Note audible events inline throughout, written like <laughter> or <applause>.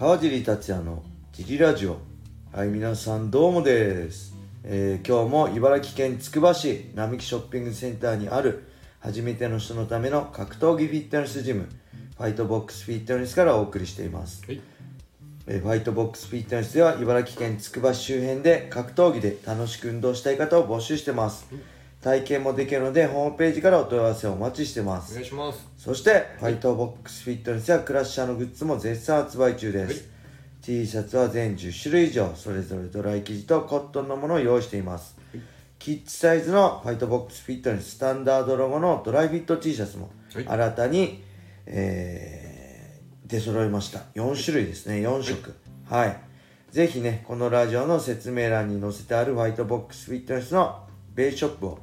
川尻達也のジリラジオ。はい皆さんどうもです、えー今日も茨城県つくば市並木ショッピングセンターにある初めての人のための格闘技フィットネスジムファイトボックスフィットネスからお送りしています。はい。えーファイトボックスフィットネスでは茨城県つくば市周辺で格闘技で楽しく運動したい方を募集してます体験もできるのでホームページからお問い合わせをお待ちしてます。お願いします。そして、ファイトボックスフィットネスやクラッシャーのグッズも絶賛発売中です、はい。T シャツは全10種類以上それぞれドライ生地とコットンのものを用意しています、キッズサイズのファイトボックスフィットネススタンダードロゴのドライフィット T シャツもはい。新たに、えー出揃いました。4種類ですね。4色。はい、ぜひねこのラジオの説明欄に載せてあるファイトボックスフィットネスのベースショップを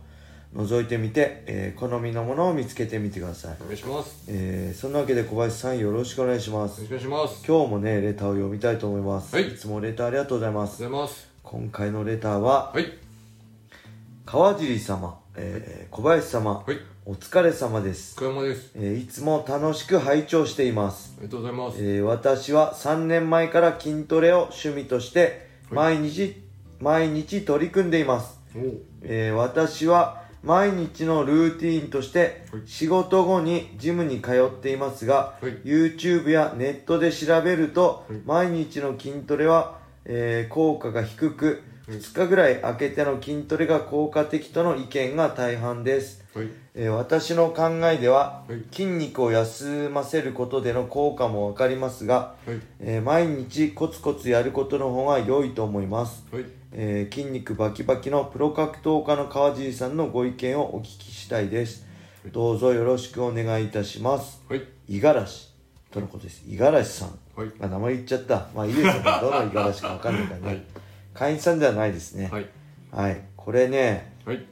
覗いてみて、えー好みのものを見つけてみてください。お願いします。えーそんなわけで小林さんよろしくお願いします。よろしくお願いします。今日もねレターを読みたいと思います、はい。つもレターありがとうございまおはすようございます。今回のレターははい。川尻様、えー小林様、はい。お疲れ様です、小山です。えーいつも楽しく拝聴しています、ありがとうございます。えー私は3年前から筋トレを趣味として毎日、毎日取り組んでいます。おおえー私は毎日のルーティーンとしてはい。仕事後にジムに通っていますが、はい。YouTube やネットで調べると、はい。毎日の筋トレは、えー効果が低くはい2日ぐらい空けての筋トレが効果的との意見が大半です、はい。えー私の考えでは、はい。筋肉を休ませることでの効果もわかりますが、はい。えー毎日コツコツやることの方が良いと思います。はい。えー筋肉バキバキのプロ格闘家の川尻さんのご意見をお聞きしたいです。どうぞよろしくお願いいたします。はい。五十嵐とのことです。五十嵐さん。はい。あ名前言っちゃった。まあいいですよね。どの五十嵐か分かんないからね、はい会員さんではないですね。はい。はい。これねはい。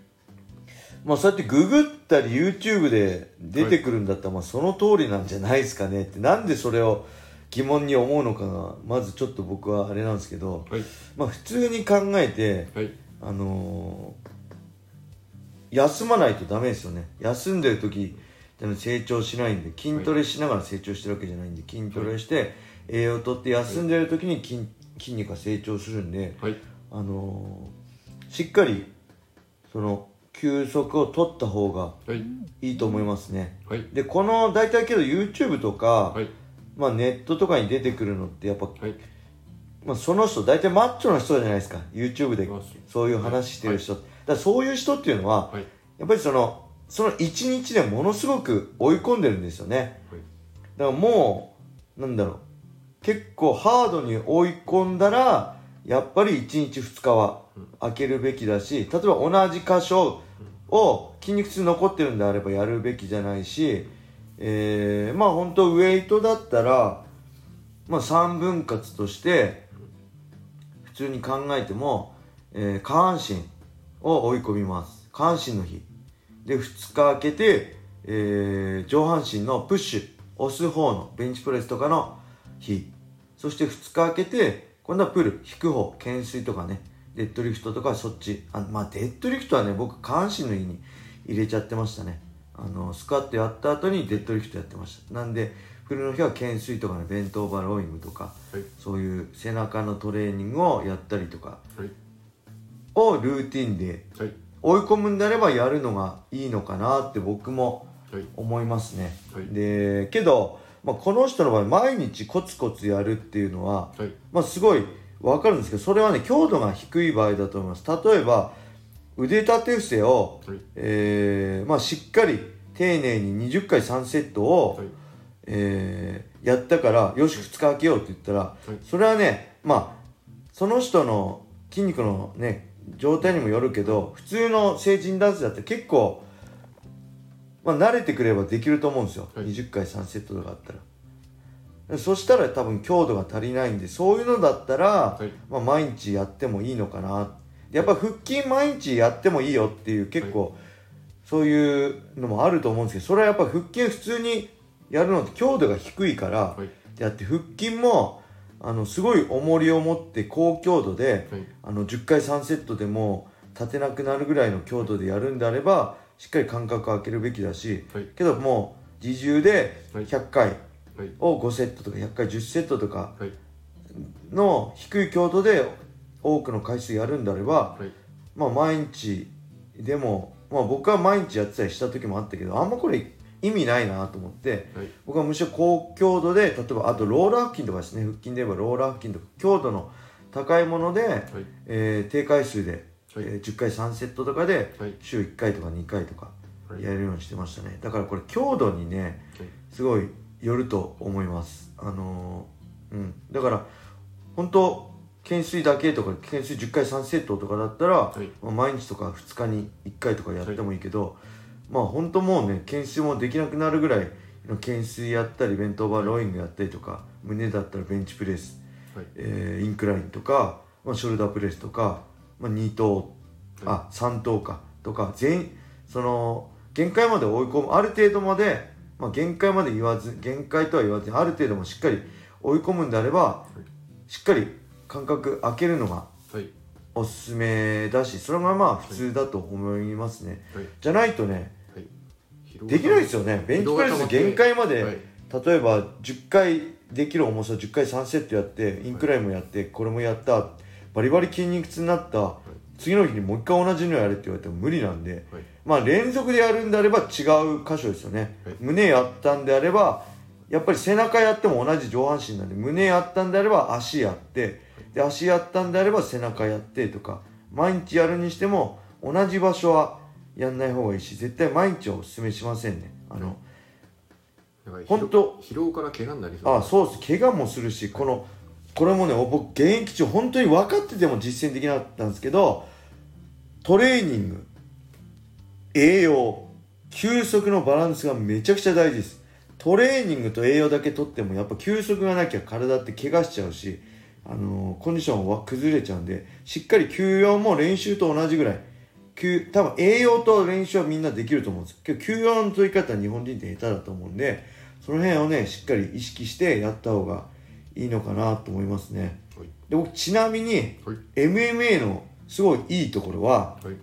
まあそうやってググったり YouTube で出てくるんだったら、まあその通りなんじゃないですかね。ってなんでそれを疑問に思うのかがまずちょっと僕はあれなんですけど、はい。まあ普通に考えてはい。あのー休まないとダメですよね。休んでる時成長しないんで筋トレしながら成長してるわけじゃないんで筋トレして栄養をとって休んでる時に筋筋肉が成長するんで、はい。あのーしっかりその休息を取った方がはい。いいと思いますね。はい。でこの大体けど YouTube とか、はい。まあ、ネットとかに出てくるのってやっぱはい。まあ、その人大体マッチョな人じゃないですか。YouTube でまあそういう話してる人、だからそういう人っていうのは、はい。やっぱりそのその一日でものすごく追い込んでるんですよね。はい。だからもうなんだろう結構ハードに追い込んだらやっぱり1日2日は空けるべきだし例えば同じ箇所を筋肉痛残ってるんであればやるべきじゃないし、えー、まあ本当ウェイトだったら、まあ、3分割として普通に考えても、えー下半身を追い込みます。下半身の日。で2日空けて、えー上半身のプッシュ押す方のベンチプレスとかの日そして2日空けて今度はプル引く方懸垂とかねデッドリフトとかそっち。あまあデッドリフトはね僕下半身の日に入れちゃってましたね。あのスクワットやった後にデッドリフトやってました。なんでプルの日は懸垂とかねベントオーバーローイングとかはい。そういう背中のトレーニングをやったりとかはい。をルーティンではい。追い込むんであればやるのがいいのかなって僕もはい。思いますね、はい。でけど、まあ、この人の場合毎日コツコツやるっていうのは、はい。まあ、すごい分かるんですけどそれはね強度が低い場合だと思います。例えば腕立て伏せを、はい。えーまあ、しっかり丁寧に20回3セットを、はい。えーやったからよし2日空けようって言ったら、い。それはねまあその人の筋肉のね状態にもよるけど普通の成人男性だって結構、まあ、慣れてくればできると思うんですよ、はい。20回3セットとかあったら。そしたら多分強度が足りないんでそういうのだったら、はい。まあ、毎日やってもいいのかな。やっぱ腹筋毎日やってもいいよっていう結構、そういうのもあると思うんですけどそれはやっぱ腹筋普通にやるのって強度が低いから、はい。やって腹筋もあのすごい重りを持って高強度で、はい。あの10回3セットでも立てなくなるぐらいの強度でやるんであればしっかり間隔を空けるべきだし、はい。けどもう自重ではい。100回はい。を5セットとか100回10セットとかはい。の低い強度で多くの回数やるんであれば、はい。まあ毎日でも、まあ、僕は毎日やってたりした時もあったけどあんまこれ意味ないなと思ってはい。僕はむしろ高強度で例えばあとローラー腹筋とかですね。腹筋で言えばローラー腹筋とか強度の高いもので、はい。えー低回数で、はいえー10回3セットとかではい。週1回とか2回とかはい。やるようにしてましたね。だからこれ強度にねはい。すごいよると思います。あのーうん。だから本当懸垂だけとか懸垂10回3セットとかだったら、はい。まあ毎日とか2日に1回とかやってもいいけど、まあ本当もうね懸垂もできなくなるぐらいの懸垂やったりベントオーバーローイングやったりとか胸だったらベンチプレス、はい。えーインクラインとか、まあ、ショルダープレスとか、まあ、2頭、あ3頭か。とか全その限界まで追い込むある程度まで、まあ、限界まで言わず限界とは言わずにある程度もしっかり追い込むんであれば、しっかり間隔空けるのがはい。おすすめだしそれがまあ普通だと思いますね、はい。じゃないとねはい。できないですよね。ベンチプレス限界まで、はい。例えば10回できる重さ10回3セットやってインクラインもやってこれもやったバリバリ筋肉痛になった次の日にもう一回同じのやれって言われても無理なんではい。まあ連続でやるんであれば違う箇所ですよね、はい。胸やったんであればやっぱり背中やっても同じ上半身なんで胸やったんであれば足やってで足やったんであれば背中やってとか毎日やるにしても同じ場所はやんない方がいいし絶対毎日はおすすめしませんね。あの、だからほんと疲労から怪我になりそう。あそうです。怪我もするしこのこれもね僕現役中本当に分かってても実践できなかったんですけどトレーニング栄養休息のバランスがめちゃくちゃ大事です。トレーニングと栄養だけとってもやっぱ休息がなきゃ体って怪我しちゃうし、あのーコンディションは崩れちゃうんでしっかり休養も練習と同じぐらい。休多分栄養と練習はみんなできると思うんです。けど休養の取り方は日本人って下手だと思うんでその辺をねしっかり意識してやった方がいいのかなと思いますね。はい。で僕ちなみにはい。MMA のすごいいいところははい。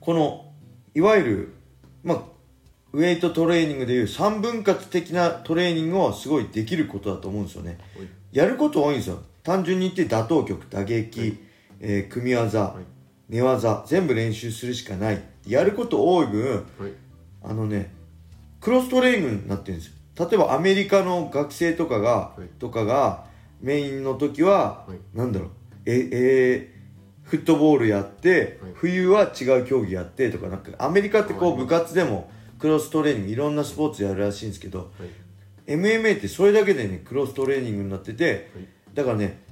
このいわゆるまあウェイトトレーニングでいう3分割的なトレーニングをすごいできることだと思うんですよね。はい。やること多いんですよ。単純に言って打倒曲打撃、はい。えー組み技、はい。寝技全部練習するしかない。やること多い分はい。あのねクロストレーニングになってるんですよ例えばアメリカの学生とかが、はい。とかがメインの時は、はい。なんだろう。ええーフットボールやって、はい。冬は違う競技やってとかなんかアメリカってこうはい。部活でもクロストレーニングいろんなスポーツやるらしいんですけどはい。MMA ってそれだけでねクロストレーニングになっててはい。だからね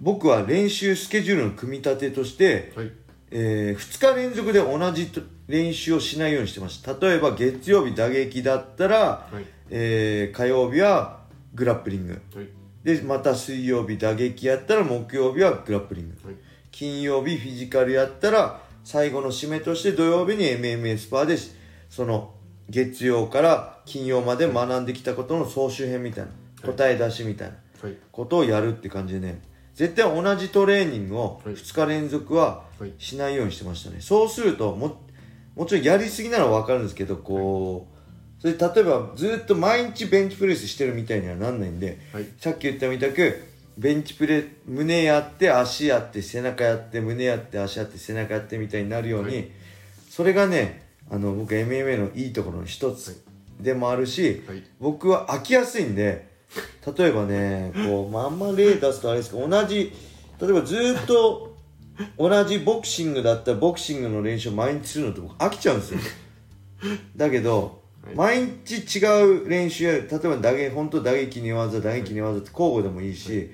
僕は練習スケジュールの組み立てとして、はい。え2日連続で同じと練習をしないようにしてました。例えば月曜日打撃だったら、はい。えー火曜日はグラップリング。はい。でまた水曜日打撃やったら木曜日はグラップリング。はい。金曜日フィジカルやったら最後の締めとして土曜日に MMA スパーでしその月曜から金曜まで学んできたことの総集編みたいな答え出しみたいなはい。ことをやるって感じでね。絶対同じトレーニングをはい。2日連続ははい。しないようにしてましたね。そうするとももちろんやりすぎなら分かるんですけどこうそれ例えばずっと毎日ベンチプレスしてるみたいにはなんないんではい。さっき言ったみたくベンチプレ胸やって足やって背中やって胸やって足やって背中やってみたいになるように、はい。それがねあの僕 MMA のいいところの一つでもあるし、はい。僕は飽きやすいんで例えばねこう、まあ、あんま例出すとあれですけど同じ例えばずっと同じボクシングだったらボクシングの練習を毎日するのって僕飽きちゃうんですよ。<laughs> だけど、はい。毎日違う練習やる例えば打撃本当打撃に技打撃に技って交互でもいいし、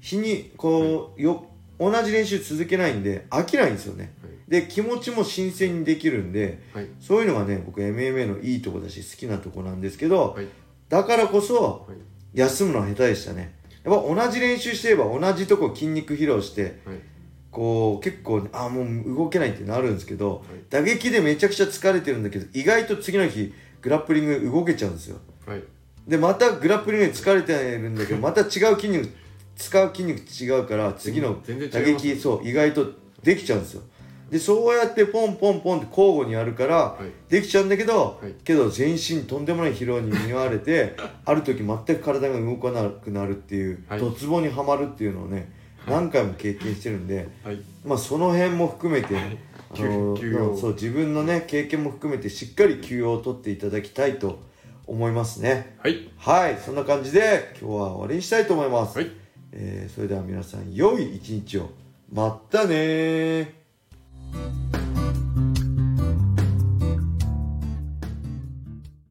日にこうよ同じ練習続けないんで飽きないんですよね、はい。で気持ちも新鮮にできるんではい。そういうのがね僕 MMA のいいとこだし好きなとこなんですけど、はい。だからこそはい。休むのは下手でしたね。やっぱ同じ練習してれば同じとこ筋肉疲労してはいこう結構あもう動けないってなるんですけど、い。打撃でめちゃくちゃ疲れてるんだけど意外と次の日グラップリング動けちゃうんですよ。はい。でまたグラップリングで疲れてるんだけど <laughs> また違う筋肉使う筋肉違うから次の打撃そう意外とできちゃうんですよ。でそうやってポンポンポンって交互にやるから、はい。できちゃうんだけど、はい。けど全身とんでもない疲労に見舞われてある時全く体が動かなくなるっていう、はい。ドツボにはまるっていうのをね何回も経験してるんで、はい。まあその辺も含めて、はい。あのそう自分のね経験も含めてしっかり休養を取っていただきたいと思いますね。はい。はい。そんな感じで今日は終わりにしたいと思います、はい。えーそれでは皆さん良い一日を。まったねー